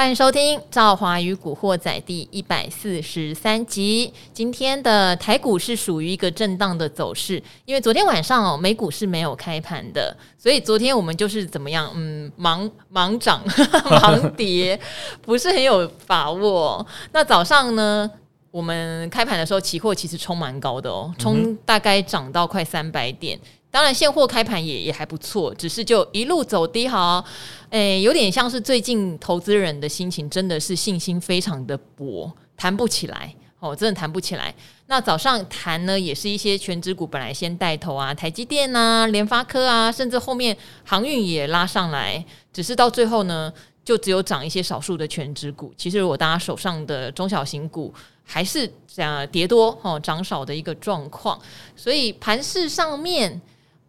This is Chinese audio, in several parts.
欢迎收听《赵华与古惑仔》第一百四十三集。今天的台股是属于一个震荡的走势，因为昨天晚上哦，美股是没有开盘的，所以昨天我们就是怎么样，嗯，盲盲涨、盲跌，不是很有把握。那早上呢，我们开盘的时候，期货其实冲蛮高的哦，冲大概涨到快三百点。当然，现货开盘也也还不错，只是就一路走低，哈，诶，有点像是最近投资人的心情真的是信心非常的薄，谈不起来哦，真的谈不起来。那早上谈呢，也是一些全职股本来先带头啊，台积电啊、联发科啊，甚至后面航运也拉上来，只是到最后呢，就只有涨一些少数的全职股。其实，如果大家手上的中小型股还是这样跌多哦，涨少的一个状况，所以盘势上面。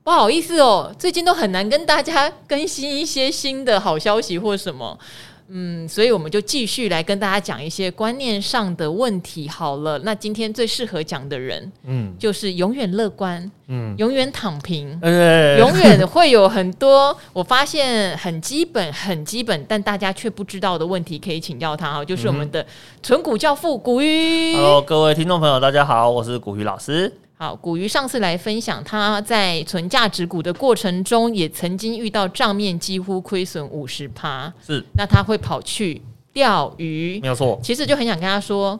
不好意思哦，最近都很难跟大家更新一些新的好消息或什么，嗯，所以我们就继续来跟大家讲一些观念上的问题好了。那今天最适合讲的人，嗯，就是永远乐观，嗯，永远躺平，嗯，永远会有很多我发现很基本、很基本，但大家却不知道的问题可以请教他哈，就是我们的存股教父古鱼。Hello，各位听众朋友，大家好，我是古鱼老师。好，古鱼上次来分享，他在存价值股的过程中，也曾经遇到账面几乎亏损五十趴。是，那他会跑去钓鱼，没有错。其实就很想跟他说，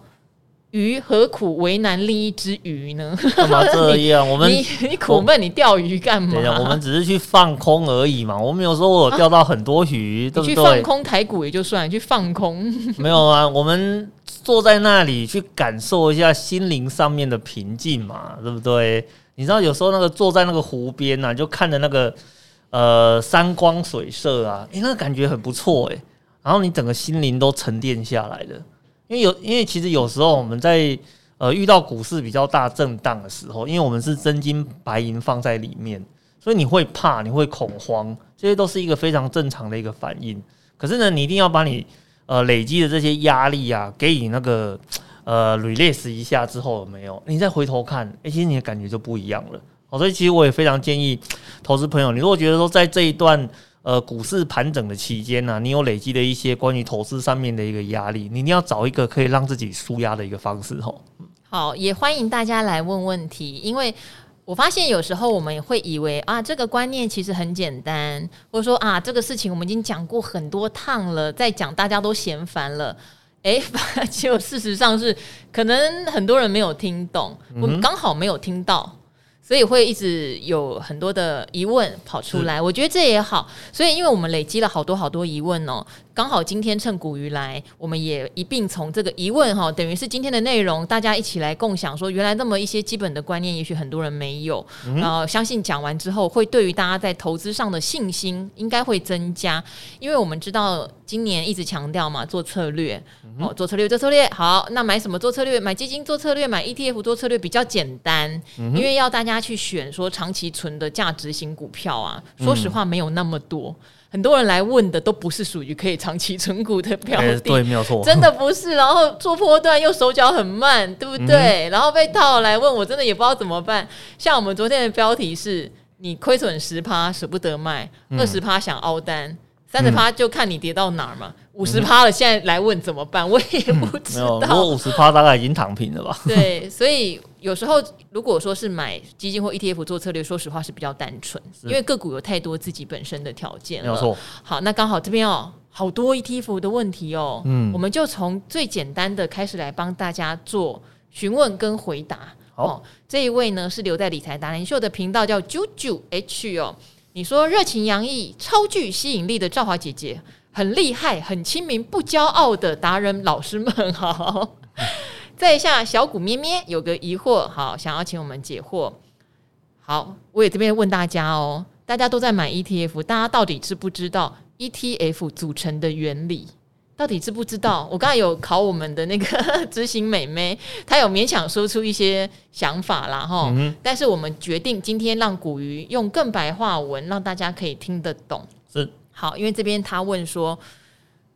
鱼何苦为难另一只鱼呢？干嘛这样？我们 你你苦闷，你钓鱼干嘛？我们只是去放空而已嘛。我们有时候我钓到很多鱼，啊、对不对？去放空台股也就算，去放空没有啊？我们。坐在那里去感受一下心灵上面的平静嘛，对不对？你知道有时候那个坐在那个湖边呐、啊，就看着那个呃山光水色啊，诶、那个感觉很不错诶。然后你整个心灵都沉淀下来了。因为有，因为其实有时候我们在呃遇到股市比较大震荡的时候，因为我们是真金白银放在里面，所以你会怕，你会恐慌，这些都是一个非常正常的一个反应。可是呢，你一定要把你。呃，累积的这些压力啊，给你那个 呃 release 一下之后有没有？你再回头看，哎、其实你的感觉就不一样了。所以其实我也非常建议 投资朋友，你如果觉得说在这一段呃股市盘整的期间呢、你有累积的一些关于投资上面的一个压力，你一定要找一个可以让自己舒压的一个方式吼。好，也欢迎大家来问问题，因为。我发现有时候我们也会以为啊，这个观念其实很简单，或者说啊，这个事情我们已经讲过很多趟了，再讲大家都嫌烦了。诶，结果事实上是可能很多人没有听懂，我们刚好没有听到。所以会一直有很多的疑问跑出来，我觉得这也好。所以，因为我们累积了好多好多疑问哦，刚好今天趁古鱼来，我们也一并从这个疑问哈，等于是今天的内容，大家一起来共享。说原来那么一些基本的观念，也许很多人没有。然后相信讲完之后，会对于大家在投资上的信心应该会增加。因为我们知道今年一直强调嘛，做策略哦，做策略做策略。好，那买什么做策略？买基金做策略，买 ETF 做策略比较简单，因为要大家。去选说长期存的价值型股票啊，说实话没有那么多，嗯、很多人来问的都不是属于可以长期存股的标的，欸、对，没有错，真的不是。然后做波段又手脚很慢，对不对？嗯、然后被套来问我，真的也不知道怎么办。像我们昨天的标题是：你亏损十趴舍不得卖，二十趴想凹单，三十趴就看你跌到哪儿嘛。五十趴了，现在来问怎么办？我也不知道。如果五十趴，大概已经躺平了吧？对，所以有时候如果说是买基金或 ETF 做策略，说实话是比较单纯，因为个股有太多自己本身的条件了。没错。好，那刚好这边哦，好多 ETF 的问题哦，嗯，我们就从最简单的开始来帮大家做询问跟回答。好哦，这一位呢是留在理财达人秀的频道，叫九九 H 哦。你说热情洋溢、超具吸引力的赵华姐姐。很厉害、很亲民、不骄傲的达人老师们，好。在下小谷咩咩有个疑惑，好，想要请我们解惑。好，我也这边问大家哦，大家都在买 ETF，大家到底知不知道 ETF 组成的原理？到底知不知道？我刚才有考我们的那个 执行美眉，她有勉强说出一些想法啦，哈。嗯、但是我们决定今天让古鱼用更白话文，让大家可以听得懂。是。好，因为这边他问说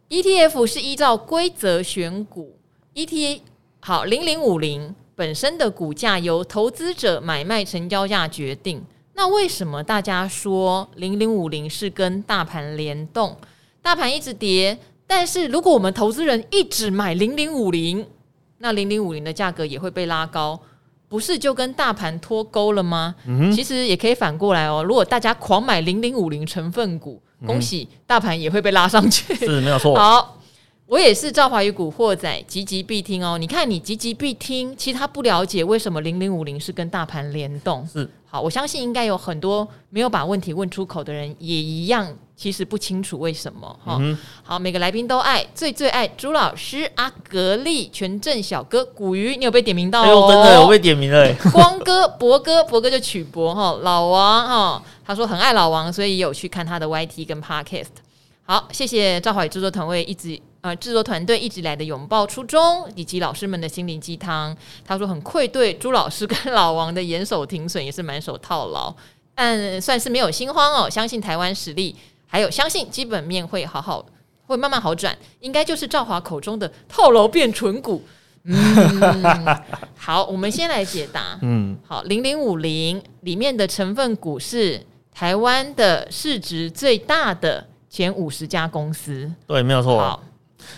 ，ETF 是依照规则选股，ETA 好零零五零本身的股价由投资者买卖成交价决定。那为什么大家说零零五零是跟大盘联动？大盘一直跌，但是如果我们投资人一直买零零五零，那零零五零的价格也会被拉高，不是就跟大盘脱钩了吗？嗯，其实也可以反过来哦。如果大家狂买零零五零成分股，恭喜大盘也会被拉上去，是没有错。好。我也是赵华宇古惑仔，急急必听哦。你看，你急急必听，其实他不了解为什么零零五零是跟大盘联动。是好，我相信应该有很多没有把问题问出口的人也一样，其实不清楚为什么哈。嗯、好，每个来宾都爱，最最爱朱老师、阿格力、全镇小哥、古鱼，你有被点名到哦？哎、真的有被点名了。光哥、博哥、博哥就曲博哈，老王哈，他说很爱老王，所以也有去看他的 YT 跟 Podcast。好，谢谢赵华宇制作团队一直。呃，制作团队一直以来的拥抱初衷，以及老师们的心灵鸡汤。他说很愧对朱老师跟老王的严守停损，也是满手套牢，但算是没有心慌哦。相信台湾实力，还有相信基本面会好好，会慢慢好转。应该就是赵华口中的套牢变纯股。嗯，好，我们先来解答。嗯，好，零零五零里面的成分股是台湾的市值最大的前五十家公司。对，没有错。好。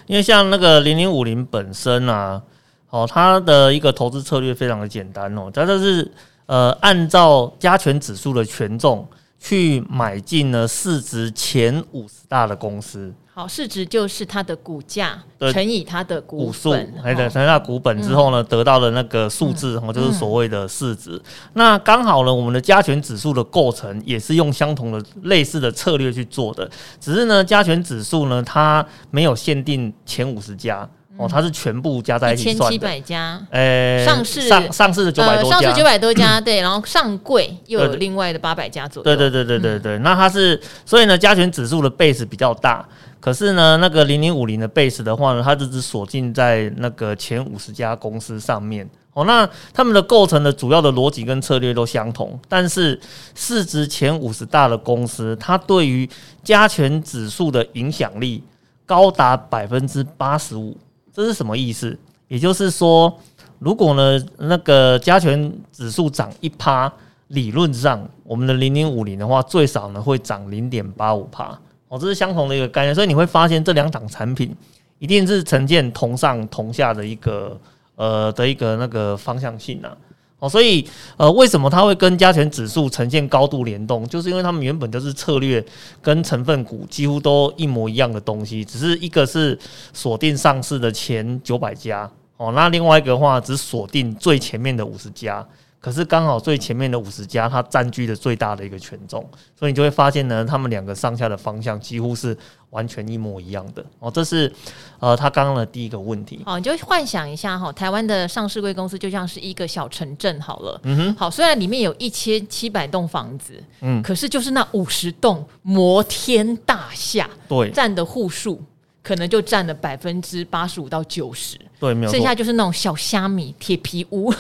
因为像那个零零五零本身啊，哦，它的一个投资策略非常的简单哦，它就是呃按照加权指数的权重去买进了市值前五十大的公司。好，市值就是它的股价乘以它的股数，还得乘以它股本之后呢，得到的那个数字，哦，就是所谓的市值。那刚好呢，我们的加权指数的构成也是用相同的类似的策略去做的，只是呢，加权指数呢，它没有限定前五十家。哦，它是全部加在一起算的，千七百家，呃，上市上上市的九百多家，上市九百多家，对，然后上柜又有另外的八百家左右，对对对对对对。那它是，所以呢，加权指数的 base 比较大，可是呢，那个零零五零的 base 的话呢，它只是锁定在那个前五十家公司上面。哦，那他们的构成的主要的逻辑跟策略都相同，但是市值前五十大的公司，它对于加权指数的影响力高达百分之八十五。这是什么意思？也就是说，如果呢那个加权指数涨一趴，理论上我们的零零五零的话，最少呢会涨零点八五趴。哦，这是相同的一个概念，所以你会发现这两档产品一定是呈现同上同下的一个呃的一个那个方向性啊。哦，所以呃，为什么它会跟加权指数呈现高度联动？就是因为他们原本就是策略跟成分股几乎都一模一样的东西，只是一个是锁定上市的前九百家，哦，那另外一个的话只锁定最前面的五十家。可是刚好最前面的五十家，它占据了最大的一个权重，所以你就会发现呢，他们两个上下的方向几乎是完全一模一样的哦。这是呃，他刚刚的第一个问题。好，你就幻想一下哈，台湾的上市贵公司就像是一个小城镇好了。嗯哼。好，虽然里面有一千七百栋房子，嗯，可是就是那五十栋摩天大厦，对，占的户数可能就占了百分之八十五到九十。对，没有。剩下就是那种小虾米铁皮屋，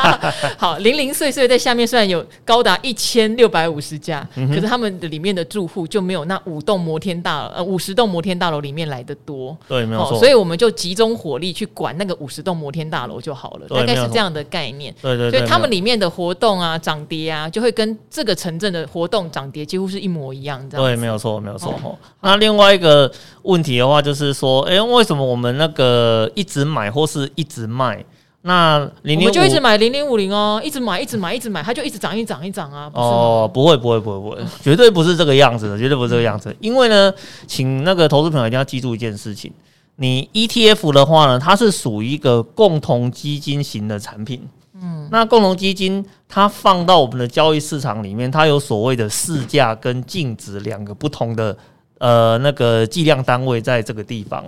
好零零碎碎在下面，虽然有高达一千六百五十家，嗯、可是他们的里面的住户就没有那五栋摩天大楼呃五十栋摩天大楼里面来的多。对，没有错。所以我们就集中火力去管那个五十栋摩天大楼就好了，对大概是这样的概念。对，对对。所以他们里面的活动啊、涨跌啊，就会跟这个城镇的活动涨跌几乎是一模一样。这样对，没有错，没有错。哦、那另外一个问题的话，就是说，哎，为什么我们那个一直买？买或是一直卖，那零零五就一直买零零五零哦，一直买一直买一直买，它就一直涨一涨一涨啊！哦，不会不会不会不会，绝对不是这个样子的，绝对不是这个样子。因为呢，请那个投资朋友一定要记住一件事情：你 ETF 的话呢，它是属于一个共同基金型的产品。嗯，那共同基金它放到我们的交易市场里面，它有所谓的市价跟净值两个不同的。呃，那个计量单位在这个地方。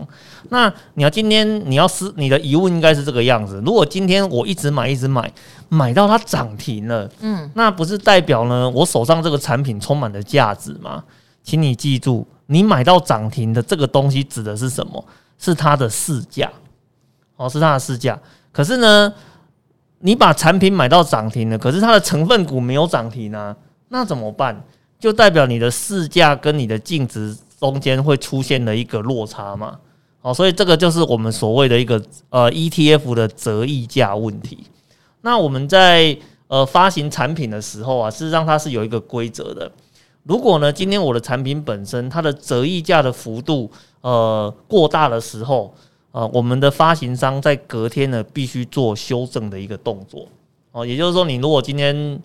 那你要今天你要思你的疑问应该是这个样子：如果今天我一直买一直买，买到它涨停了，嗯，那不是代表呢我手上这个产品充满了价值吗？请你记住，你买到涨停的这个东西指的是什么？是它的市价，哦，是它的市价。可是呢，你把产品买到涨停了，可是它的成分股没有涨停啊，那怎么办？就代表你的市价跟你的净值中间会出现了一个落差嘛？哦，所以这个就是我们所谓的一个呃 ETF 的折溢价问题。那我们在呃发行产品的时候啊，事实上它是有一个规则的。如果呢，今天我的产品本身它的折溢价的幅度呃过大的时候，呃，我们的发行商在隔天呢必须做修正的一个动作哦，也就是说，你如果今天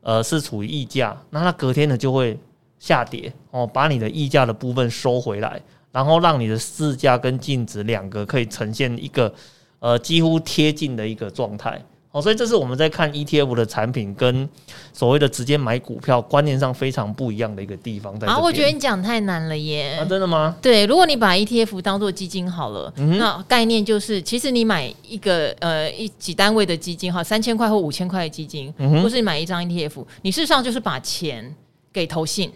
呃是处于溢价，那它隔天呢就会下跌哦，把你的溢价的部分收回来，然后让你的市价跟净值两个可以呈现一个呃几乎贴近的一个状态。哦，所以这是我们在看 ETF 的产品跟所谓的直接买股票观念上非常不一样的一个地方在。啊，我觉得你讲太难了耶！啊，真的吗？对，如果你把 ETF 当做基金好了，嗯、那概念就是，其实你买一个呃一几单位的基金哈，三千块或五千块的基金，嗯、或是你买一张 ETF，你事实上就是把钱给投信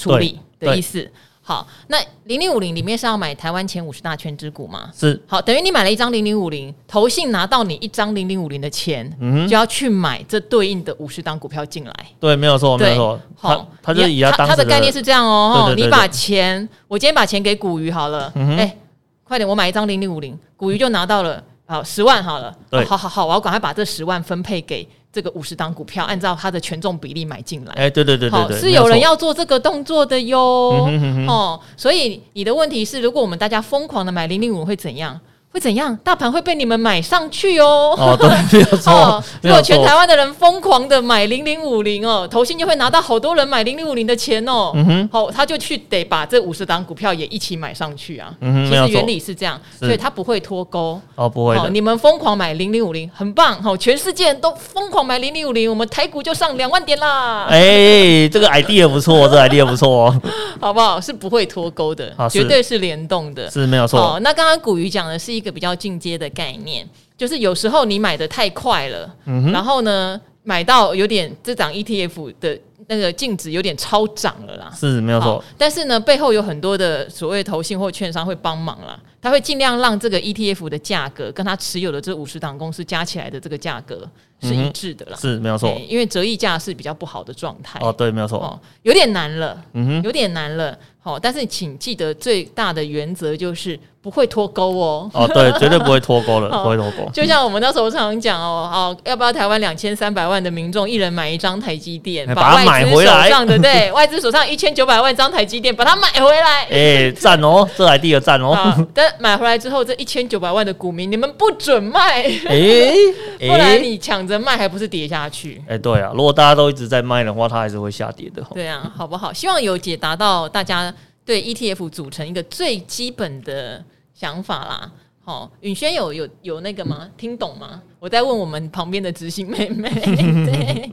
处理的意思。好，那零零五零里面是要买台湾前五十大权之股吗？是。好，等于你买了一张零零五零，投信拿到你一张零零五零的钱，嗯，就要去买这对应的五十档股票进来。对，没有错，没有错。好，他就以他他的概念是这样哦。你把钱，我今天把钱给股鱼好了，哎、嗯欸，快点，我买一张零零五零，股鱼就拿到了，好十万好了。对，好好好，我要赶快把这十万分配给。这个五十档股票，按照它的权重比例买进来。哎，对对对对对，是有人要做这个动作的哟。哦，所以你的问题是，如果我们大家疯狂的买零零五会怎样？会怎样？大盘会被你们买上去哦！哦，对，没有错。哦、如果全台湾的人疯狂的买零零五零哦，投信就会拿到好多人买零零五零的钱哦。嗯哼，好，他就去得把这五十档股票也一起买上去啊。嗯哼，其实原理是这样，所以他不会脱钩。哦，不会。你们疯狂买零零五零，很棒。好，全世界人都疯狂买零零五零，我们台股就上两万点啦。哎，这个 idea 不错，这个 idea 不错哦，好不好？是不会脱钩的，绝对是联动的，是没有错。哦，那刚刚古鱼讲的是一个比较进阶的概念，就是有时候你买的太快了，嗯、然后呢，买到有点这档 ETF 的那个净值有点超涨了啦，是没有错。但是呢，背后有很多的所谓投信或券商会帮忙啦，他会尽量让这个 ETF 的价格跟他持有的这五十档公司加起来的这个价格是一致的啦，嗯、是没有错。因为折溢价是比较不好的状态。哦，对，没有错，哦，有点难了，嗯哼，有点难了。好，但是请记得最大的原则就是不会脱钩哦。哦，对，绝对不会脱钩了，不会脱钩。就像我们那时候常常讲哦，哦，要不要台湾两千三百万的民众一人买一张台积电，把它买回来？对不对？外资手上一千九百万张台积电，把它买回来。哎，赞哦，这还第二赞哦。但买回来之后，这一千九百万的股民，你们不准卖，哎，不然你抢着卖，还不是跌下去？哎，对啊，如果大家都一直在卖的话，它还是会下跌的。对啊，好不好？希望有解答到大家。对 ETF 组成一个最基本的想法啦，好、哦，允轩有有有那个吗？听懂吗？我在问我们旁边的执行妹妹。对，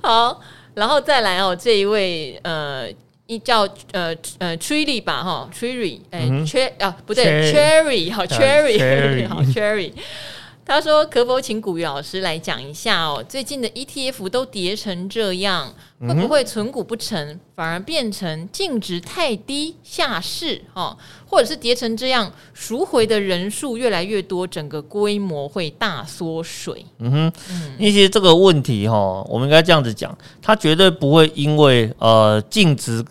好，然后再来哦，这一位呃，一叫呃呃，TREELY 吧哈，TREELY 哎，Cherry 啊不对，Cherry 好，Cherry 好，Cherry。他说：“可否请古雨老师来讲一下哦？最近的 ETF 都跌成这样，会不会存股不成，反而变成净值太低下市？哦，或者是跌成这样，赎回的人数越来越多，整个规模会大缩水？嗯哼，因为其实这个问题哈，我们应该这样子讲，它绝对不会因为呃净值。”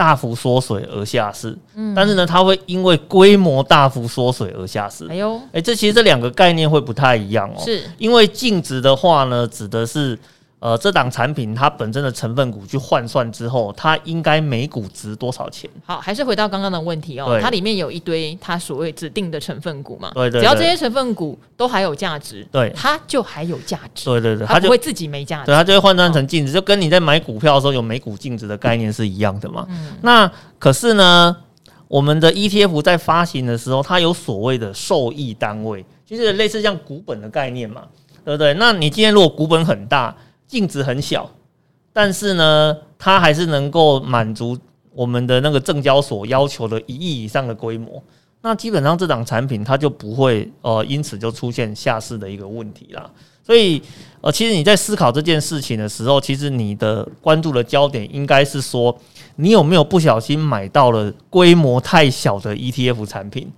大幅缩水而下市，嗯，但是呢，它会因为规模大幅缩水而下市。哎呦，哎，这其实这两个概念会不太一样哦。是，因为净值的话呢，指的是。呃，这档产品它本身的成分股去换算之后，它应该每股值多少钱？好，还是回到刚刚的问题哦。它里面有一堆它所谓指定的成分股嘛？对对，对。只要这些成分股都还有价值，对，它就还有价值。对对对，它不会自己没价值。对，它就会换算成净值，就跟你在买股票的时候有每股净值的概念是一样的嘛。嗯。那可是呢，我们的 ETF 在发行的时候，它有所谓的受益单位，就是类似像股本的概念嘛，对不对？那你今天如果股本很大，净值很小，但是呢，它还是能够满足我们的那个证交所要求的一亿以上的规模。那基本上这档产品它就不会呃因此就出现下市的一个问题啦。所以呃，其实你在思考这件事情的时候，其实你的关注的焦点应该是说，你有没有不小心买到了规模太小的 ETF 产品？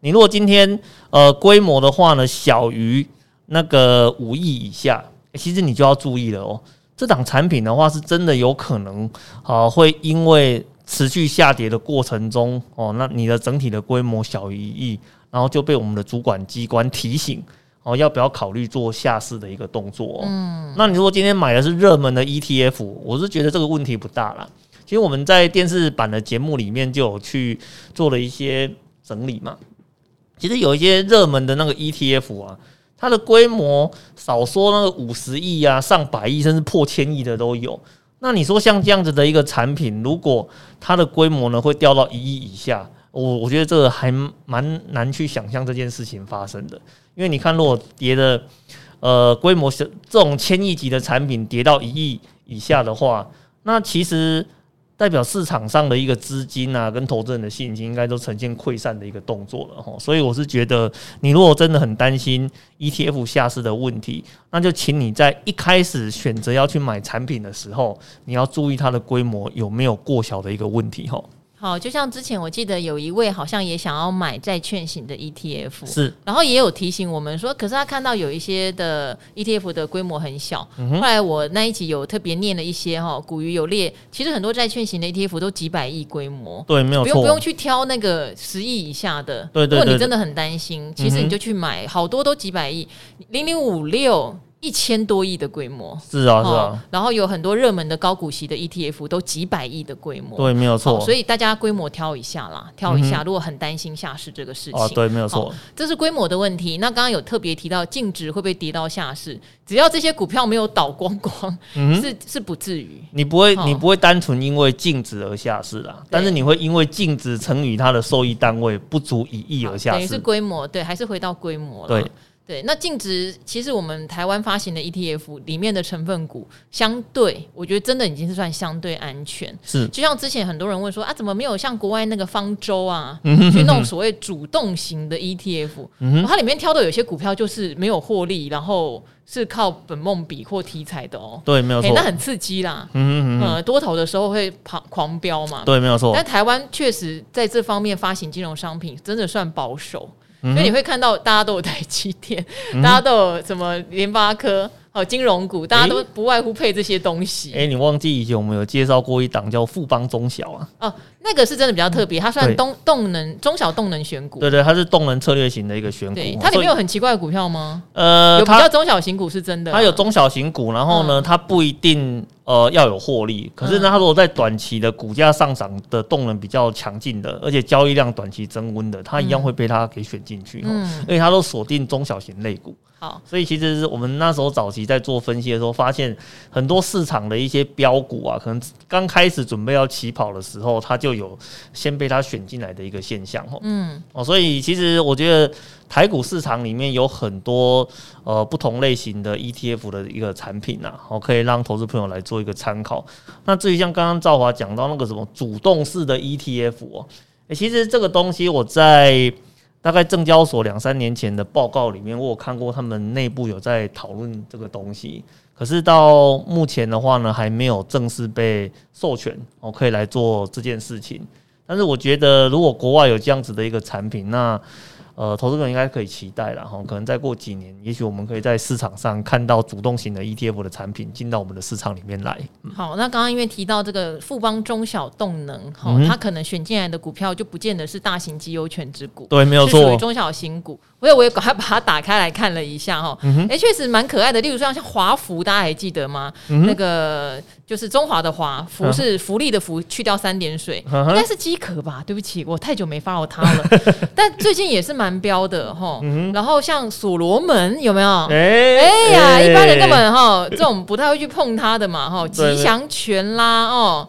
你如果今天呃规模的话呢，小于那个五亿以下。其实你就要注意了哦，这档产品的话是真的有可能啊，会因为持续下跌的过程中哦，那你的整体的规模小于一亿，然后就被我们的主管机关提醒哦，要不要考虑做下市的一个动作？嗯，那你如果今天买的是热门的 ETF，我是觉得这个问题不大啦。其实我们在电视版的节目里面就有去做了一些整理嘛。其实有一些热门的那个 ETF 啊，它的规模少说那个五十亿啊、上百亿甚至破千亿的都有。那你说像这样子的一个产品，如果它的规模呢会掉到一亿以下，我我觉得这个还蛮难去想象这件事情发生的。因为你看，如果跌的呃规模是这种千亿级的产品跌到一亿以下的话，那其实。代表市场上的一个资金啊，跟投资人的信心，应该都呈现溃散的一个动作了哈。所以我是觉得，你如果真的很担心 ETF 下市的问题，那就请你在一开始选择要去买产品的时候，你要注意它的规模有没有过小的一个问题哈。好，就像之前我记得有一位好像也想要买债券型的 ETF，是，然后也有提醒我们说，可是他看到有一些的 ETF 的规模很小，嗯、后来我那一集有特别念了一些哈，古鱼有列，其实很多债券型的 ETF 都几百亿规模，对，没有错，不用不用去挑那个十亿以下的，对，对对，如果你真的很担心，其实你就去买，好多都几百亿，零零五六。一千多亿的规模，是啊是啊，然后有很多热门的高股息的 ETF 都几百亿的规模，对，没有错。所以大家规模挑一下啦，挑一下。如果很担心下市这个事情，啊，对，没有错，这是规模的问题。那刚刚有特别提到净值会不会跌到下市？只要这些股票没有倒光光，是是不至于。你不会，你不会单纯因为净值而下市啦，但是你会因为净值乘以它的收益单位不足一亿而下市，等于是规模，对，还是回到规模了。对。对，那净值其实我们台湾发行的 ETF 里面的成分股，相对我觉得真的已经是算相对安全。是，就像之前很多人问说啊，怎么没有像国外那个方舟啊，去弄所谓主动型的 ETF？嗯，它里面挑的有些股票就是没有获利，然后是靠本梦比或题材的哦。对，没有错，那很刺激啦。嗯嗯嗯，多头的时候会狂狂飙嘛。对，没有错。但台湾确实在这方面发行金融商品真的算保守。所以你会看到大家都有台积电，大家都有什么联发科。哦，金融股大家都不外乎配这些东西。哎、欸，你忘记以前我们有介绍过一档叫富邦中小啊？哦，那个是真的比较特别，它算动动能中小动能选股。对对，它是动能策略型的一个选股。对，它里面有很奇怪的股票吗？呃，有比较中小型股是真的，它有中小型股，然后呢，它不一定呃要有获利，可是呢，它如果在短期的股价上涨的动能比较强劲的，而且交易量短期增温的，它一样会被它给选进去。嗯，而且它都锁定中小型类股。好，所以其实是我们那时候早期在做分析的时候，发现很多市场的一些标股啊，可能刚开始准备要起跑的时候，它就有先被它选进来的一个现象哦。嗯，哦，所以其实我觉得台股市场里面有很多呃不同类型的 ETF 的一个产品呐，哦，可以让投资朋友来做一个参考。那至于像刚刚赵华讲到那个什么主动式的 ETF 哦，欸，其实这个东西我在。大概证交所两三年前的报告里面，我有看过他们内部有在讨论这个东西，可是到目前的话呢，还没有正式被授权，我可以来做这件事情。但是我觉得，如果国外有这样子的一个产品，那呃，投资人应该可以期待了哈，可能再过几年，也许我们可以在市场上看到主动型的 ETF 的产品进到我们的市场里面来。好，那刚刚因为提到这个富邦中小动能哈，它可能选进来的股票就不见得是大型绩优权值股，对，没有错，属于中小型股。所以我也赶快把它打开来看了一下哈，哎，确实蛮可爱的。例如说像华福，大家还记得吗？那个就是中华的华，福是福利的福，去掉三点水，应该是饥渴吧？对不起，我太久没 follow 它了。但最近也是蛮标的哈。然后像所罗门有没有？哎呀，一般人根本哈这种不太会去碰它的嘛哈。吉祥全啦哦。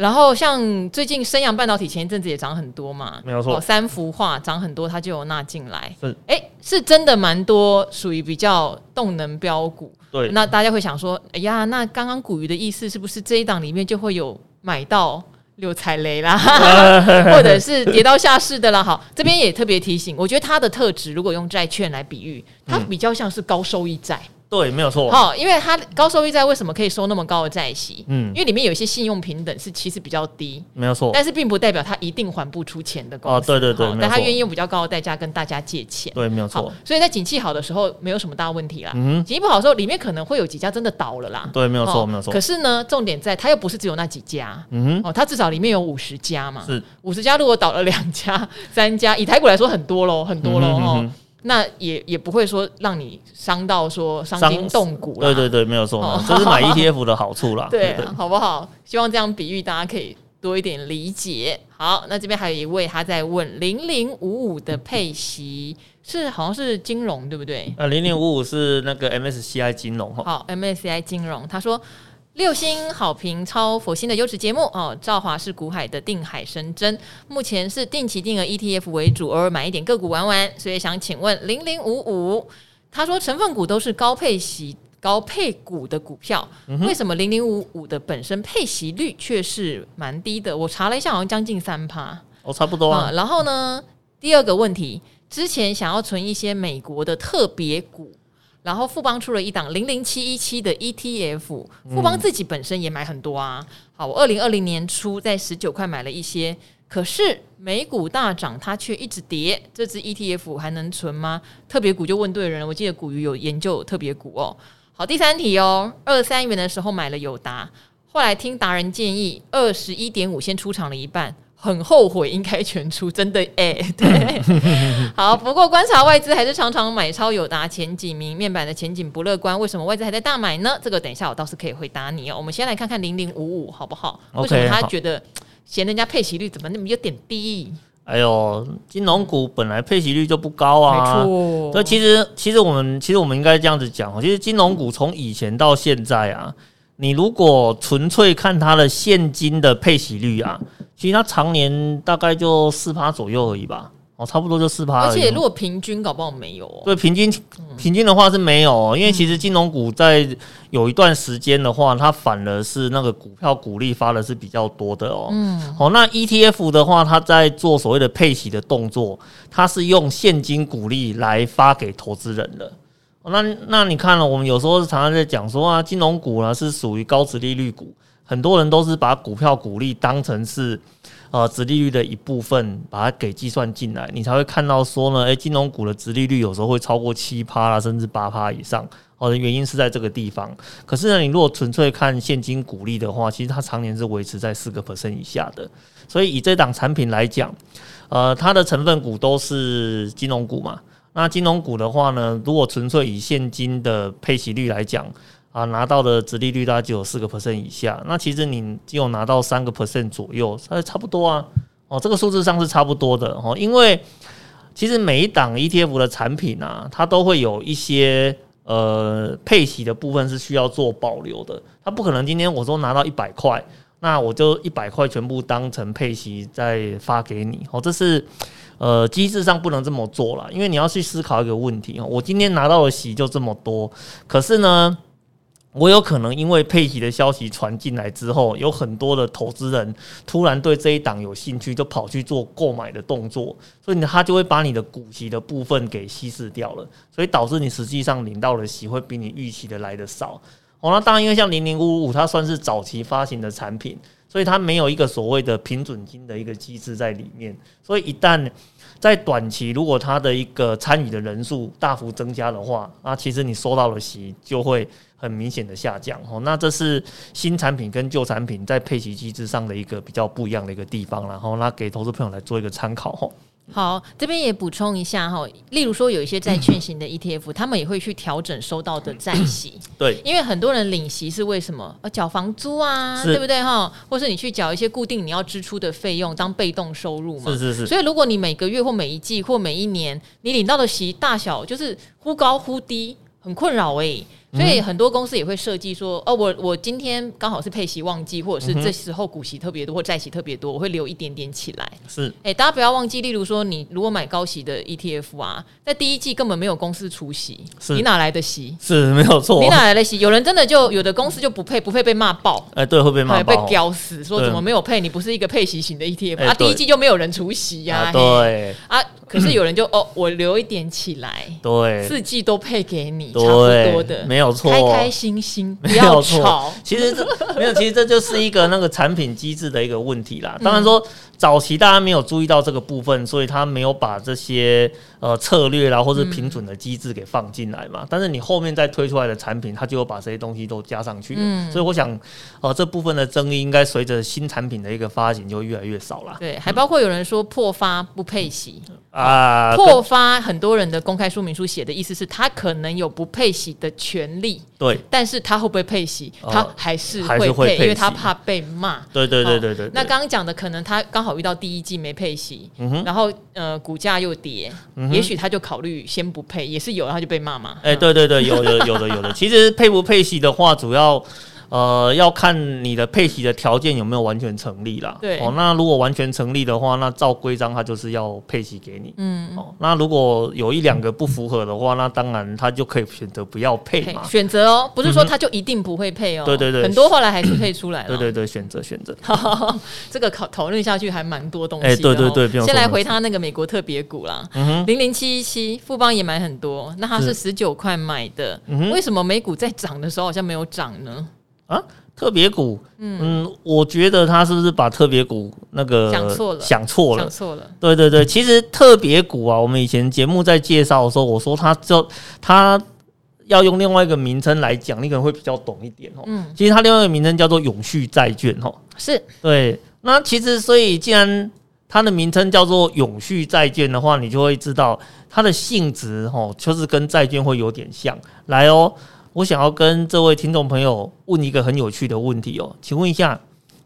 然后像最近升阳半导体前一阵子也涨很多嘛，没有错，三幅画涨很多，它就有纳进来。是，哎，是真的蛮多，属于比较动能标股。对，那大家会想说，哎呀，那刚刚股鱼的意思是不是这一档里面就会有买到六踩雷啦，或者是跌到下市的啦？好，这边也特别提醒，我觉得它的特质，如果用债券来比喻，它比较像是高收益债。对，没有错。好，因为它高收益债为什么可以收那么高的债息？嗯，因为里面有一些信用平等是其实比较低，没有错。但是并不代表它一定还不出钱的公司。哦，对对对，但它愿意用比较高的代价跟大家借钱。对，没有错。所以在景气好的时候没有什么大问题啦。嗯，景气不好的时候里面可能会有几家真的倒了啦。对，没有错，没有错。可是呢，重点在它又不是只有那几家。嗯哼，哦，它至少里面有五十家嘛。是五十家，如果倒了两家、三家，以台股来说很多喽，很多喽。哦。那也也不会说让你伤到说伤筋动骨了。对对对，没有错，这是买 ETF 的好处啦。对，好不好？希望这样比喻大家可以多一点理解。好，那这边还有一位他在问零零五五的配息是好像是金融对不对？呃，零零五五是那个 MSCI 金融哈。好，MSCI 金融，他说。六星好评，超佛心的优质节目哦。兆华是股海的定海神针，目前是定期定额 ETF 为主，偶尔买一点个股玩玩。所以想请问零零五五，他说成分股都是高配息、高配股的股票，嗯、哼为什么零零五五的本身配息率却是蛮低的？我查了一下，好像将近三趴，哦，差不多啊、嗯。然后呢，第二个问题，之前想要存一些美国的特别股。然后富邦出了一档零零七一七的 ETF，富邦自己本身也买很多啊。好，我二零二零年初在十九块买了一些，可是美股大涨，它却一直跌，这支 ETF 还能存吗？特别股就问对人了，我记得古鱼有研究有特别股哦。好，第三题哦，二三元的时候买了友达，后来听达人建议二十一点五先出场了一半。很后悔应该全出，真的 哎、欸，对，好。不过观察外资还是常常买超友达前几名，面板的前景不乐观。为什么外资还在大买呢？这个等一下我倒是可以回答你哦。我们先来看看零零五五好不好？Okay, 为什么他觉得嫌人家配息率怎么那么有点低？哎呦，金融股本来配息率就不高啊，没错。所以其实其实我们其实我们应该这样子讲，其实金融股从以前到现在啊，你如果纯粹看它的现金的配息率啊。其实它常年大概就四趴左右而已吧，哦，差不多就四趴。而且如果平均搞不好没有哦。对，平均平均的话是没有，因为其实金融股在有一段时间的话，它反而是那个股票股利发的是比较多的哦。嗯。好，那 ETF 的话，它在做所谓的配息的动作，它是用现金股利来发给投资人的。那那你看了，我们有时候常常在讲说啊，金融股呢是属于高值利率股。很多人都是把股票股利当成是，呃，殖利率的一部分，把它给计算进来，你才会看到说呢，诶，金融股的殖利率有时候会超过七趴啦，甚至八趴以上。哦，的原因是在这个地方。可是呢，你如果纯粹看现金股利的话，其实它常年是维持在四个 percent 以下的。所以以这档产品来讲，呃，它的成分股都是金融股嘛。那金融股的话呢，如果纯粹以现金的配息率来讲，啊，拿到的直利率大概只有四个 percent 以下，那其实你只有拿到三个 percent 左右，它差不多啊。哦，这个数字上是差不多的哦。因为其实每一档 ETF 的产品啊，它都会有一些呃配息的部分是需要做保留的。它不可能今天我说拿到一百块，那我就一百块全部当成配息再发给你。哦，这是呃机制上不能这么做了，因为你要去思考一个问题哦。我今天拿到的息就这么多，可是呢，我有可能因为配息的消息传进来之后，有很多的投资人突然对这一档有兴趣，就跑去做购买的动作，所以呢，他就会把你的股息的部分给稀释掉了，所以导致你实际上领到的息会比你预期的来得少。哦，那当然，因为像零零五五，它算是早期发行的产品，所以它没有一个所谓的平准金的一个机制在里面，所以一旦在短期，如果它的一个参与的人数大幅增加的话，那其实你收到的息就会。很明显的下降哦，那这是新产品跟旧产品在配息机制上的一个比较不一样的一个地方，然后那给投资朋友来做一个参考哈。好，这边也补充一下哈，例如说有一些债券型的 ETF，他们也会去调整收到的债息。对，因为很多人领息是为什么？呃，缴房租啊，对不对哈？或是你去缴一些固定你要支出的费用当被动收入嘛？是是是。所以如果你每个月或每一季或每一年你领到的息大小就是忽高忽低，很困扰诶、欸。所以很多公司也会设计说，哦，我我今天刚好是配息旺季，或者是这时候股息特别多或债息特别多，我会留一点点起来。是，哎、欸，大家不要忘记，例如说，你如果买高息的 ETF 啊，在第一季根本没有公司出息，你哪来的息？是没有错，你哪来的息？有人真的就有的公司就不配，不配被骂爆。哎、欸，对，会被骂爆，被屌死，说怎么没有配？你不是一个配息型的 ETF 对啊？第一季就没有人出息呀、啊啊？对啊。可是有人就哦，我留一点起来，对，四季都配给你，差不多的，没有错，开开心心，不要吵。其实这 没有，其实这就是一个那个产品机制的一个问题啦。当然说。早期大家没有注意到这个部分，所以他没有把这些呃策略啦或者平准的机制给放进来嘛。嗯、但是你后面再推出来的产品，它就有把这些东西都加上去。嗯，所以我想，呃，这部分的争议应该随着新产品的一个发行就越来越少了。对，还包括有人说破发不配息。嗯啊，破发很多人的公开说明书写的意思是他可能有不配息的权利，对，但是他会不会配息，哦、他还是会配，因为他怕被骂。对对对对对。那刚刚讲的可能他刚好遇到第一季没配息，嗯、然后呃股价又跌，嗯、也许他就考虑先不配，也是有，然后就被骂嘛。哎、欸，对对对，有的有的有的。其实配不配息的话，主要。呃，要看你的配息的条件有没有完全成立啦。对哦，那如果完全成立的话，那照规章它就是要配息给你。嗯哦，那如果有一两个不符合的话，那当然他就可以选择不要配嘛。选择哦，不是说他就一定不会配哦。对对对，很多后来还是配出来了。对对对，选择选择。这个讨讨论下去还蛮多东西的。哎，对对对，先来回他那个美国特别股啦。零零七一七富邦也买很多，那他是十九块买的。嗯，为什么美股在涨的时候好像没有涨呢？啊？特别股，嗯，嗯，我觉得他是不是把特别股那个想错了？想错了，想错了。对对对，其实特别股啊，我们以前节目在介绍的时候，我说他就他要用另外一个名称来讲，你可能会比较懂一点哦。嗯，其实它另外一个名称叫做永续债券哦。是，对。那其实所以既然它的名称叫做永续债券的话，你就会知道它的性质哦，就是跟债券会有点像。来哦。我想要跟这位听众朋友问一个很有趣的问题哦，请问一下，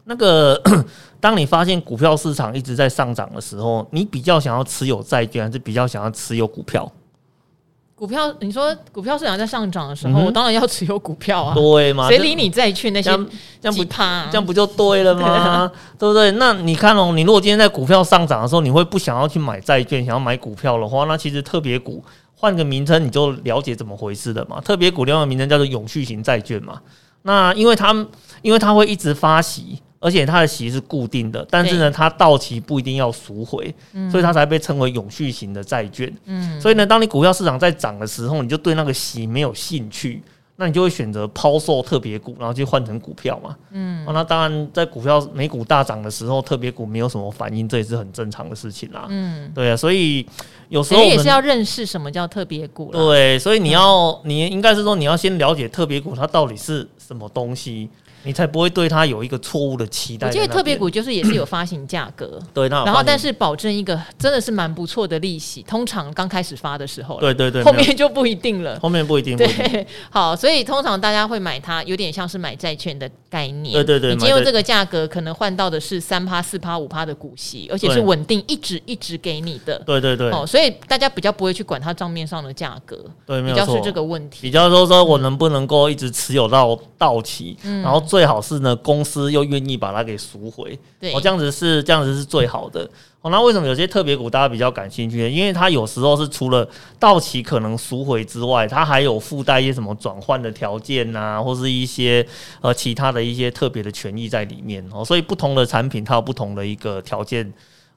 那个 当你发现股票市场一直在上涨的时候，你比较想要持有债券，还是比较想要持有股票？股票，你说股票市场在上涨的时候，嗯，我当然要持有股票啊，对吗？谁理你债券那些？这样不怕，这样不就对了吗？对，啊，对不对？那你看哦，你如果今天在股票上涨的时候，你会不想要去买债券，想要买股票的话，那其实特别股。换个名称你就了解怎么回事了嘛。特别股另外名称叫做永续型债券嘛。那因为它因为它会一直发息，而且它的息是固定的，但是呢，它到期不一定要赎回，所以它才被称为永续型的债券。嗯，所以呢，当你股票市场在涨的时候，你就对那个息没有兴趣。那你就会选择抛售特别股，然后去换成股票嘛。嗯，那当然，在股票美股大涨的时候，特别股没有什么反应，这也是很正常的事情啦。嗯，对啊，所以有时候也是要认识什么叫特别股。对，所以你要，你应该是说你要先了解特别股它到底是什么东西。你才不会对它有一个错误的期待。我觉得特别股就是也是有发行价格，对，然后但是保证一个真的是蛮不错的利息，通常刚开始发的时候，对对对，后面就不一定了，后面不一定。对，好，所以通常大家会买它，有点像是买债券的概念。对对对，你今天用这个价格，可能换到的是三趴、四趴、五趴的股息，而且是稳定一直一直给你的。对对对，哦，所以大家比较不会去管它账面上的价格，对，比较是这个问题。比较说说我能不能够一直持有到到期，然后最好是呢公。司又愿意把它给赎回，对，哦，这样子是这样子是最好的。哦，那为什么有些特别股大家比较感兴趣呢？因为它有时候是除了到期可能赎回之外，它还有附带一些什么转换的条件呐、啊，或是一些呃其他的一些特别的权益在里面哦。所以不同的产品它有不同的一个条件。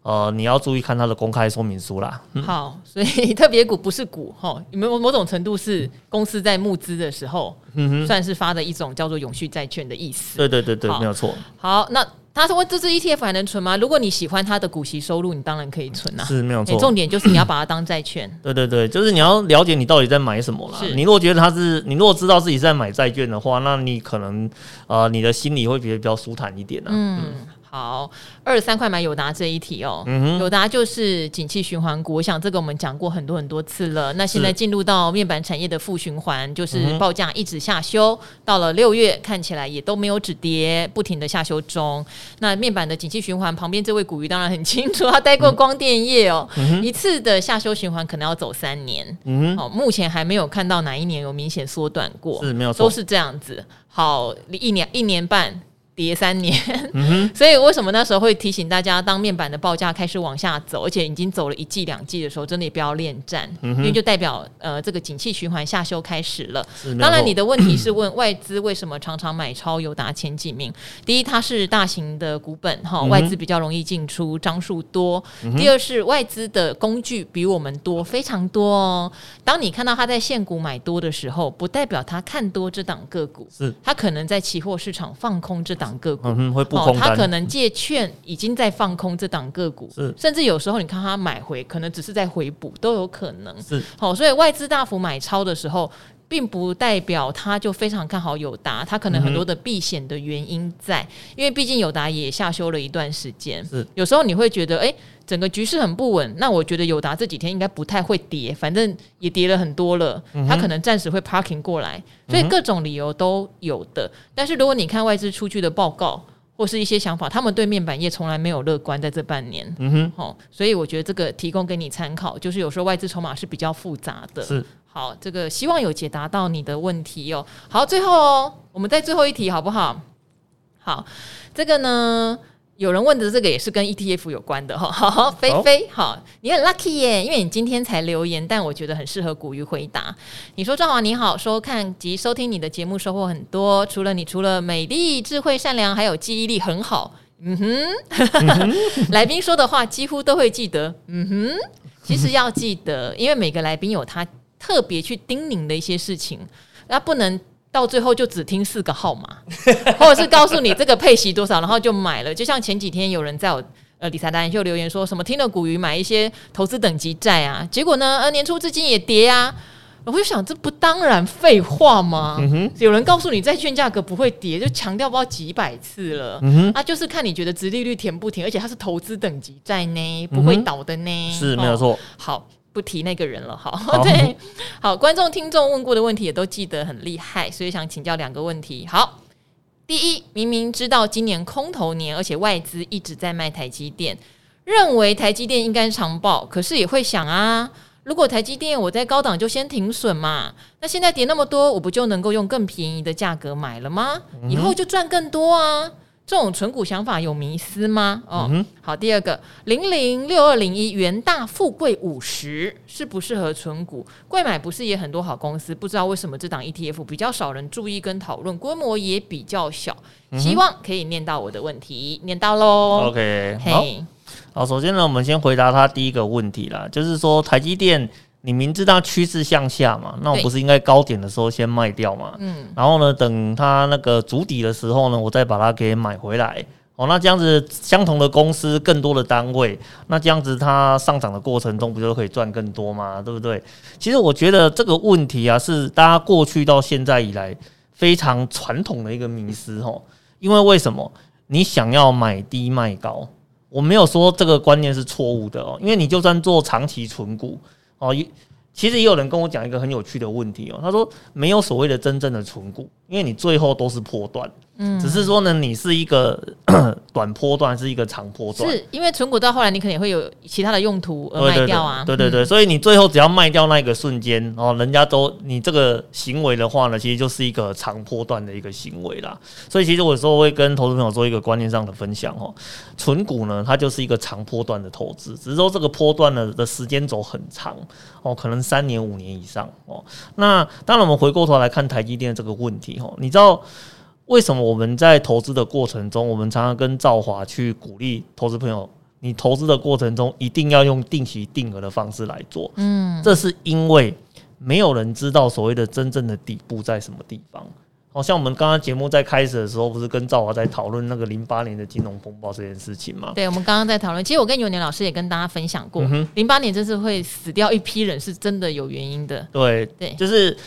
呃，你要注意看它的公开说明书啦。嗯、好，所以特别股不是股 哈，有没有某种程度是公司在募资的时候，嗯哼，算是发的一种叫做永续债券的意思。对对对对，没有错。好，那他说这支 ETF 还能存吗？如果你喜欢它的股息收入，你当然可以存啊。是没有错。重点就是你要把它当债券。对对对，就是你要了解你到底在买什么啦。你如果觉得它是，你如果知道自己在买债券的话，那你可能呃，你的心里会觉得比较舒坦一点啊。嗯。嗯好，二十三块买友达这一题哦，嗯、友达就是景气循环股，我想这个我们讲过很多很多次了。那现在进入到面板产业的负循环，就是报价一直下修，嗯、到了六月看起来也都没有止跌，不停的下修中。那面板的景气循环旁边这位股鱼当然很清楚，他待过光电业哦，嗯、一次的下修循环可能要走三年，嗯，哦，目前还没有看到哪一年有明显缩短过，是没有，都是这样子。好，一年一年半。跌三年，所以为什么那时候会提醒大家，当面板的报价开始往下走，而且已经走了一季两季的时候，真的也不要恋战，因为就代表呃这个景气循环下修开始了。当然，你的问题是问外资为什么常常买超友达前几名？第一，它是大型的股本哈，外资比较容易进出，张数多；第二是外资的工具比我们多非常多哦。当你看到他在现股买多的时候，不代表他看多这档个股，是他可能在期货市场放空这档。个股，嗯、会不空、哦、他可能借券已经在放空这档个股，是。甚至有时候你看他买回，可能只是在回补，都有可能。是。好、哦，所以外资大幅买超的时候，并不代表他就非常看好友达，他可能很多的避险的原因在，嗯、因为毕竟友达也下修了一段时间。是，有时候你会觉得，哎，整个局势很不稳，那我觉得友达这几天应该不太会跌，反正也跌了很多了，他可能暂时会 parking 过来，所以各种理由都有的。但是如果你看外资出具的报告或是一些想法，他们对面板业从来没有乐观在这半年。嗯哼，哦，所以我觉得这个提供给你参考，就是有时候外资筹码是比较复杂的。是。好，这个希望有解答到你的问题哦。好，最后哦，我们在最后一题好不好？好，这个呢，有人问的这个也是跟 ETF 有关的 哈。好，菲菲，好，你很 lucky 耶，因为你今天才留言，但我觉得很适合古鱼回答。你说赵华你好，收看及收听你的节目收获很多，除了你除了美丽、智慧、善良，还有记忆力很好。嗯哼 来宾说的话几乎都会记得。嗯哼，其实要记得，因为每个来宾有他。特别去叮咛的一些事情，那不能到最后就只听四个号码，或者是告诉你这个配息多少，然后就买了。就像前几天有人在我呃理财达人秀留言说什么听了股鱼买一些投资等级债啊，结果呢呃年初至今也跌啊，我就想这不当然废话吗？有人告诉你债券价格不会跌，就强调不知道几百次了。嗯哼啊，就是看你觉得殖利率甜不甜，而且它是投资等级债呢，不会倒的呢，嗯、是没有错、哦。好。不提那个人了，哈，好 对，好，观众听众问过的问题也都记得很厉害，所以想请教两个问题。好，第一，明明知道今年空头年，而且外资一直在卖台积电，认为台积电应该长报，可是也会想啊，如果台积电我在高档就先停损嘛，那现在跌那么多，我不就能够用更便宜的价格买了吗？以后就赚更多啊。这种存股想法有迷思吗？哦，嗯、好，第二个零零六二零一元大富贵五十适不适合存股？贵买不是也很多好公司？不知道为什么这档 ETF 比较少人注意跟讨论，规模也比较小。希望可以念到我的问题，念到喽。OK，好，好，首先呢，我们先回答他第一个问题啦，就是说台积电。你明知道趋势向下嘛，那我不是应该高点的时候先卖掉嘛？嗯，然后呢，等它那个筑底的时候呢，我再把它给买回来。哦，那这样子相同的公司，更多的单位，那这样子它上涨的过程中，不就可以赚更多吗？对不对？其实我觉得这个问题啊，是大家过去到现在以来非常传统的一个迷思哦。因为为什么？你想要买低卖高，我没有说这个观念是错误的哦。因为你就算做长期存股。哦，其实也有人跟我讲一个很有趣的问题哦，他说没有所谓的真正的存股，因为你最后都是破断。嗯，只是说呢，你是一个 短波段，是一个长波段，是因为存股到后来你可能也会有其他的用途而卖掉啊。对对对，所以你最后只要卖掉那个瞬间，哦，人家都你这个行为的话呢，其实就是一个长波段的一个行为啦。所以其实我有时候会跟投资朋友做一个观念上的分享哦，存股呢，它就是一个长波段的投资，只是说这个波段呢的时间轴很长哦，可能三年五年以上哦。那当然，我们回过头来看台积电这个问题哦，你知道。为什么我们在投资的过程中，我们常常跟赵华去鼓励投资朋友，你投资的过程中一定要用定期定额的方式来做。嗯，这是因为没有人知道所谓的真正的底部在什么地方。好像我们刚刚节目在开始的时候，不是跟赵华在讨论那个零八年的金融风暴这件事情吗？对，我们刚刚在讨论。其实我跟永年老师也跟大家分享过，零八年这次会死掉一批人，是真的有原因的。对对，就是。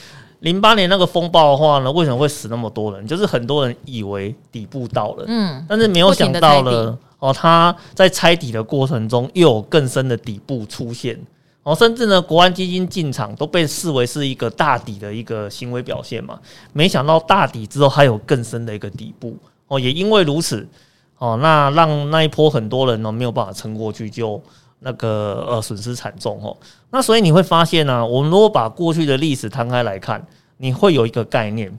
零八年那个风暴的话呢，为什么会死那么多人？就是很多人以为底部到了，嗯，但是没有想到了哦，他在拆底的过程中又有更深的底部出现哦，甚至呢，国安基金进场都被视为是一个大底的一个行为表现嘛。没想到大底之后还有更深的一个底部哦，也因为如此哦，那让那一波很多人呢没有办法撑过去，就那个呃损失惨重哦。那所以你会发现呢、啊，我们如果把过去的历史摊开来看，你会有一个概念，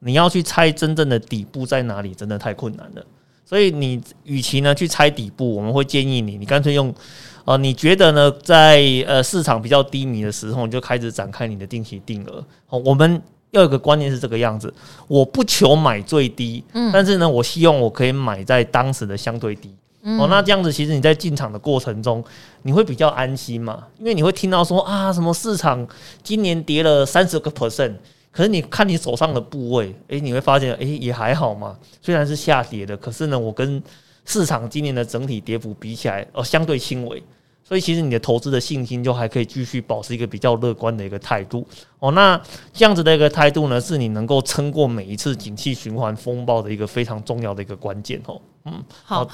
你要去猜真正的底部在哪里，真的太困难了。所以你与其呢去猜底部，我们会建议你，你干脆用，呃，你觉得呢在呃市场比较低迷的时候，你就开始展开你的定期定额。好，我们要有个观念是这个样子，我不求买最低，嗯，但是呢，我希望我可以买在当时的相对低。哦，那这样子其实你在进场的过程中，你会比较安心嘛？因为你会听到说啊，什么市场今年跌了三十个 percent，可是你看你手上的部位，诶、欸，你会发现诶、欸，也还好嘛。虽然是下跌的，可是呢，我跟市场今年的整体跌幅比起来，哦，相对轻微。所以其实你的投资的信心就还可以继续保持一个比较乐观的一个态度哦。那这样子的一个态度呢，是你能够撑过每一次景气循环风暴的一个非常重要的一个关键哦。嗯，好。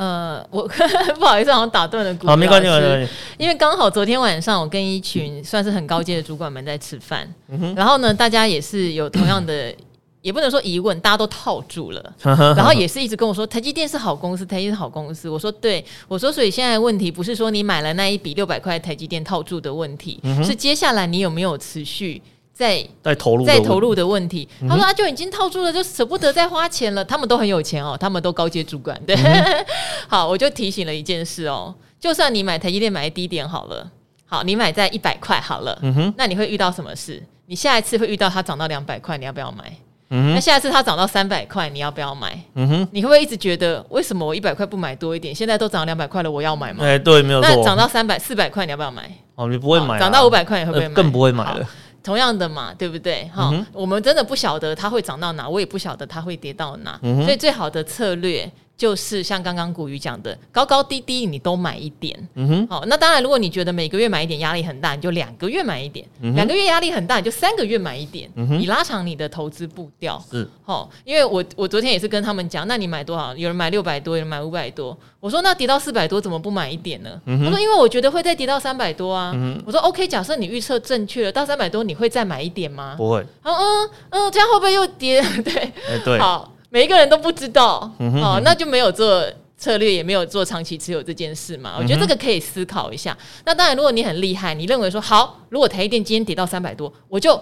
呃，我 不好意思，好像打断了。好，没关系，没关系。因为刚好昨天晚上我跟一群算是很高阶的主管们在吃饭，嗯、然后呢，大家也是有同样的，也不能说疑问，大家都套住了。然后也是一直跟我说，台积电是好公司，台积电是好公司。我说对，我说所以现在问题不是说你买了那一笔六百块台积电套住的问题，嗯、是接下来你有没有持续。在在投入在投入的问题，他说他就已经套住了，就舍不得再花钱了。他们都很有钱哦，他们都高阶主管。对，嗯、好，我就提醒了一件事哦，就算你买台积电买低点好了，好，你买在一百块好了，嗯哼，那你会遇到什么事？你下一次会遇到它涨到两百块，你要不要买？嗯哼，那下一次它涨到三百块，你要不要买？嗯哼，你会不会一直觉得为什么我一百块不买多一点？现在都涨两百块了，我要买吗？哎，对，没有错。那涨到三百、四百块，你要不要买？哦，你不会买。涨到五百块，你会不会买？更不会买了。同样的嘛，对不对？哈、嗯，我们真的不晓得它会涨到哪，我也不晓得它会跌到哪，嗯、所以最好的策略。就是像刚刚古鱼讲的，高高低低你都买一点。嗯哼，好，那当然，如果你觉得每个月买一点压力很大，你就两个月买一点；两、个月压力很大，你就三个月买一点。嗯哼，你拉长你的投资步调。是，好，因为我我昨天也是跟他们讲，那你买多少？有人买六百多，有人买五百多。我说那跌到四百多怎么不买一点呢？嗯、他说因为我觉得会再跌到三百多啊。嗯、我说 OK，假设你预测正确了，到三百多你会再买一点吗？不会。嗯嗯嗯，这样会不会又跌？对，欸、对，好，每一个人都不知道。嗯哼，好，那就没有做。策略也没有做长期持有这件事嘛，我觉得这个可以思考一下。嗯、那当然，如果你很厉害，你认为说好，如果台积电今天跌到三百多，我就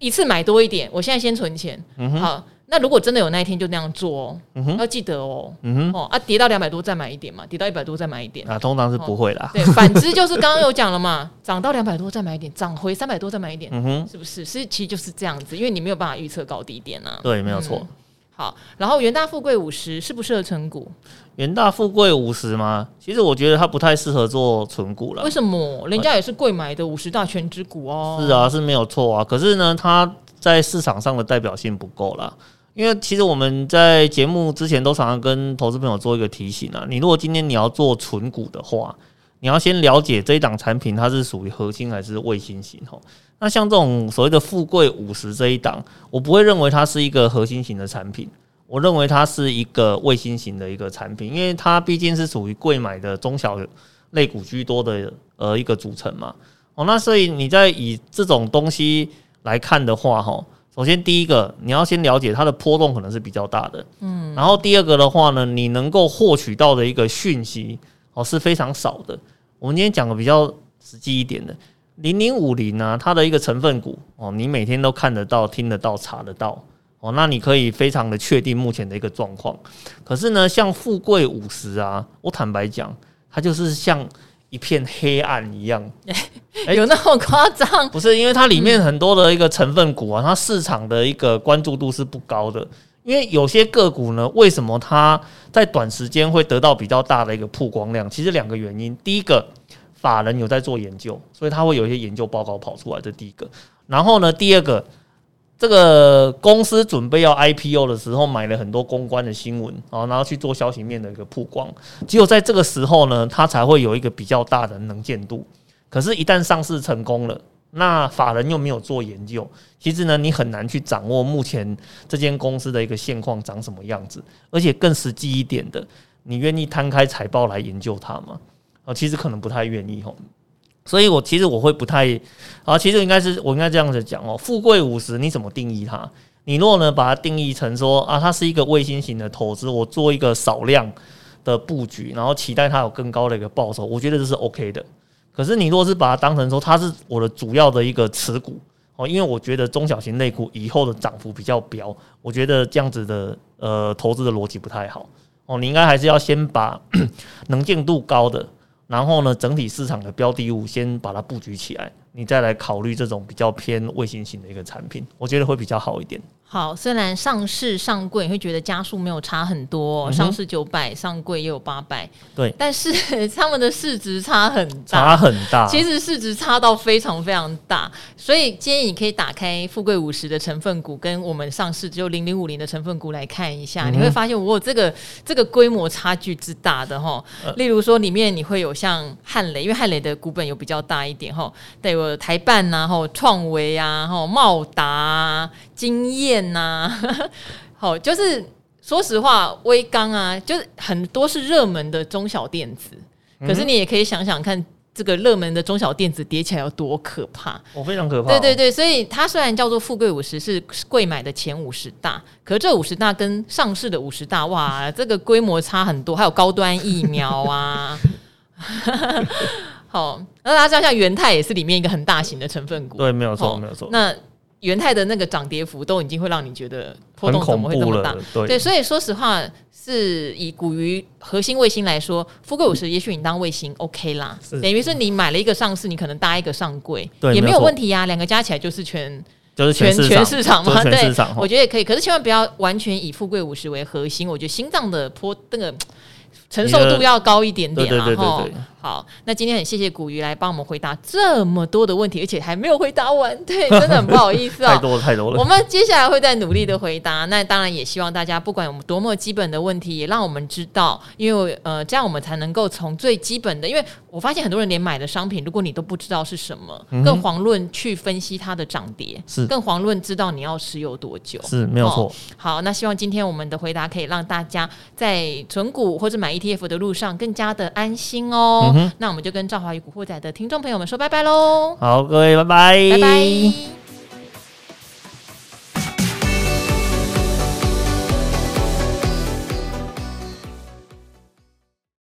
一次买多一点，我现在先存钱。嗯、好，那如果真的有那一天就那样做哦，嗯、要记得哦，哦啊，跌到两百多再买一点嘛，跌到一百多再买一点。啊，通常是不会啦。哦、对，反之就是刚刚有讲了嘛，涨到两百多再买一点，涨回三百多再买一点，嗯、哼是不是？是其实就是这样子，因为你没有办法预测高低点啊。对，没有错。嗯好，然后元大富贵五十适不适合存股？元大富贵五十吗？其实我觉得它不太适合做存股了。为什么？人家也是贵买的五十大全值股哦。是啊，是没有错啊。可是呢，它在市场上的代表性不够啦。因为其实我们在节目之前都常常跟投资朋友做一个提醒啊。你如果今天你要做存股的话，你要先了解这一档产品它是属于核心还是卫星型哦。那像这种所谓的富贵五十这一档，我不会认为它是一个核心型的产品，我认为它是一个卫星型的一个产品，因为它毕竟是属于贵买的中小类股居多的呃一个组成嘛。哦，那所以你在以这种东西来看的话，哈，首先第一个你要先了解它的波动可能是比较大的，嗯，然后第二个的话呢，你能够获取到的一个讯息哦是非常少的。我们今天讲个比较实际一点的。零零五零呢，它的一个成分股哦，你每天都看得到、听得到、查得到哦，那你可以非常的确定目前的一个状况。可是呢，像富贵五十啊，我坦白讲，它就是像一片黑暗一样，欸、有那么夸张？不是，因为它里面很多的一个成分股啊，它市场的一个关注度是不高的。因为有些个股呢，为什么它在短时间会得到比较大的一个曝光量？其实两个原因，第一个。法人有在做研究，所以他会有一些研究报告跑出来，这第一个。然后呢，第二个，这个公司准备要 IPO 的时候，买了很多公关的新闻啊，然后去做消息面的一个曝光。只有在这个时候呢，它才会有一个比较大的能见度。可是，一旦上市成功了，那法人又没有做研究，其实呢，你很难去掌握目前这间公司的一个现况长什么样子。而且更实际一点的，你愿意摊开财报来研究它吗？啊，其实可能不太愿意吼，所以我其实我会不太啊，其实应该是我应该这样子讲哦，富贵五十你怎么定义它？你如果呢把它定义成说啊，它是一个卫星型的投资，我做一个少量的布局，然后期待它有更高的一个报酬，我觉得这是 OK 的。可是你若是把它当成说它是我的主要的一个持股哦，因为我觉得中小型类股以后的涨幅比较彪，我觉得这样子的呃投资的逻辑不太好哦，你应该还是要先把 能见度高的。然后呢，整体市场的标的物先把它布局起来，你再来考虑这种比较偏卫星型的一个产品，我觉得会比较好一点。好，虽然上市上柜你会觉得家数没有差很多，嗯、上市九百，上柜也有八百，对，但是他们的市值差很大，差很大，其实市值差到非常非常大，所以建议你可以打开富贵五十的成分股跟我们上市只有零零五零的成分股来看一下，嗯、你会发现我这个这个规模差距之大的哈，例如说里面你会有像汉雷，因为汉雷的股本有比较大一点哈，带有台办呐，哈，创维啊，哈，茂达啊。经验呐、啊，好，就是说实话，微刚啊，就是很多是热门的中小电子，可是你也可以想想看，这个热门的中小电子叠起来有多可怕，我、哦、非常可怕、哦。对对对，所以它虽然叫做富贵五十，是贵买的前五十大，可是这五十大跟上市的五十大，哇，这个规模差很多，还有高端疫苗啊，好，那大家知道像元泰也是里面一个很大型的成分股，对，没有错，没有错，那。元泰的那个涨跌幅都已经会让你觉得波动怎么会这么大？对，对，所以说实话，是以股鱼核心卫星来说，富贵五十也许你当卫星 OK 啦，等于是你买了一个上市，你可能搭一个上柜，也没有问题呀、啊。两个加起来就是全就是全全市场嘛，对，我觉得也可以。可是千万不要完全以富贵五十为核心，我觉得心脏的波那个承受度要高一点点啦。哈。好，那今天很谢谢古鱼来帮我们回答这么多的问题，而且还没有回答完，对，真的很不好意思啊、哦，太多了太多了。我们接下来会再努力的回答。那当然也希望大家不管我们多么基本的问题，也让我们知道，因为呃，这样我们才能够从最基本的，因为我发现很多人连买的商品，如果你都不知道是什么，嗯、更遑论去分析它的涨跌，是更遑论知道你要持有多久，是没有错、哦。好，那希望今天我们的回答可以让大家在存股或者买 ETF 的路上更加的安心哦。嗯、那我们就跟。《赵华与古惑仔》的听众朋友们说拜拜喽！好，各位拜拜，拜拜。